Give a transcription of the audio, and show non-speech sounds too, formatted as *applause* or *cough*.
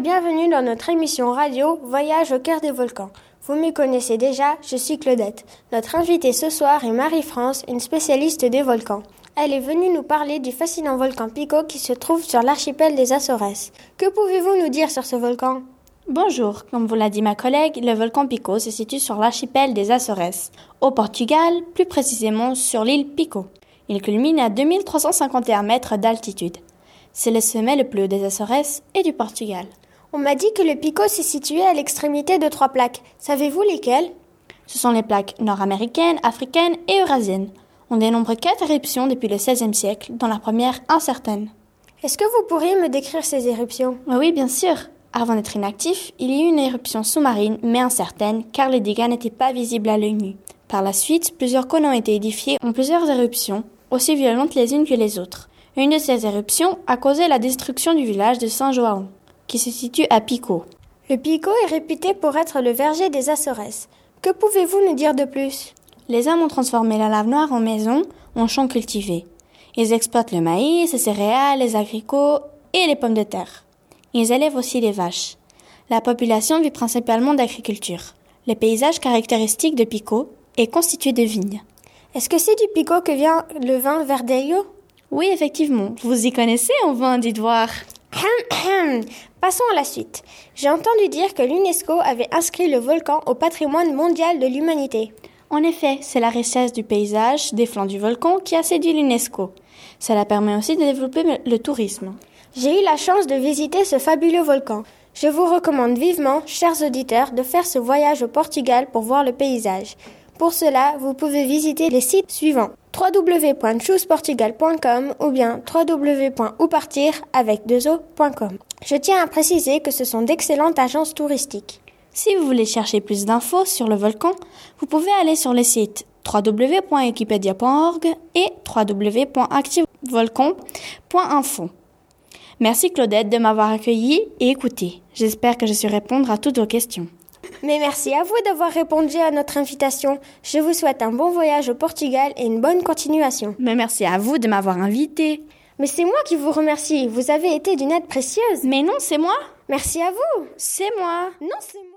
bienvenue dans notre émission radio Voyage au cœur des volcans. Vous me connaissez déjà, je suis Claudette. Notre invitée ce soir est Marie-France, une spécialiste des volcans. Elle est venue nous parler du fascinant volcan Pico qui se trouve sur l'archipel des Açores. Que pouvez-vous nous dire sur ce volcan? Bonjour, comme vous l'a dit ma collègue, le volcan Pico se situe sur l'archipel des Açores, au Portugal, plus précisément sur l'île Pico. Il culmine à 2351 mètres d'altitude. C'est le sommet le plus haut des Açores et du Portugal. On m'a dit que le Pico s'est situé à l'extrémité de trois plaques. Savez-vous lesquelles? Ce sont les plaques nord-américaines, africaines et eurasiennes. On dénombre quatre éruptions depuis le XVIe siècle, dont la première incertaine. Est-ce que vous pourriez me décrire ces éruptions? Oui, bien sûr. Avant d'être inactif, il y eut une éruption sous-marine, mais incertaine, car les dégâts n'étaient pas visibles à l'œil nu. Par la suite, plusieurs cônes ont été édifiés en plusieurs éruptions, aussi violentes les unes que les autres. Une de ces éruptions a causé la destruction du village de Saint-João qui se situe à Pico. Le Pico est réputé pour être le verger des Açores. Que pouvez-vous nous dire de plus? Les hommes ont transformé la lave noire en maison, en champs cultivés. Ils exploitent le maïs, les céréales, les agricoles et les pommes de terre. Ils élèvent aussi les vaches. La population vit principalement d'agriculture. Le paysage caractéristique de Pico est constitué de vignes. Est-ce que c'est du Pico que vient le vin Verdelho Oui, effectivement. Vous y connaissez en vin, dites voir. *clears throat* Passons à la suite. J'ai entendu dire que l'UNESCO avait inscrit le volcan au patrimoine mondial de l'humanité. En effet, c'est la richesse du paysage des flancs du volcan qui a séduit l'UNESCO. Cela permet aussi de développer le tourisme. J'ai eu la chance de visiter ce fabuleux volcan. Je vous recommande vivement, chers auditeurs, de faire ce voyage au Portugal pour voir le paysage. Pour cela, vous pouvez visiter les sites suivants www.chooseportugal.com ou bien www.oupartir avec Je tiens à préciser que ce sont d'excellentes agences touristiques. Si vous voulez chercher plus d'infos sur le volcan, vous pouvez aller sur les sites www.wikipedia.org et www.activevolcan.info. Merci Claudette de m'avoir accueilli et écouté. J'espère que je su répondre à toutes vos questions. Mais merci à vous d'avoir répondu à notre invitation. Je vous souhaite un bon voyage au Portugal et une bonne continuation. Mais merci à vous de m'avoir invité. Mais c'est moi qui vous remercie. Vous avez été d'une aide précieuse. Mais non, c'est moi. Merci à vous. C'est moi. Non, c'est moi.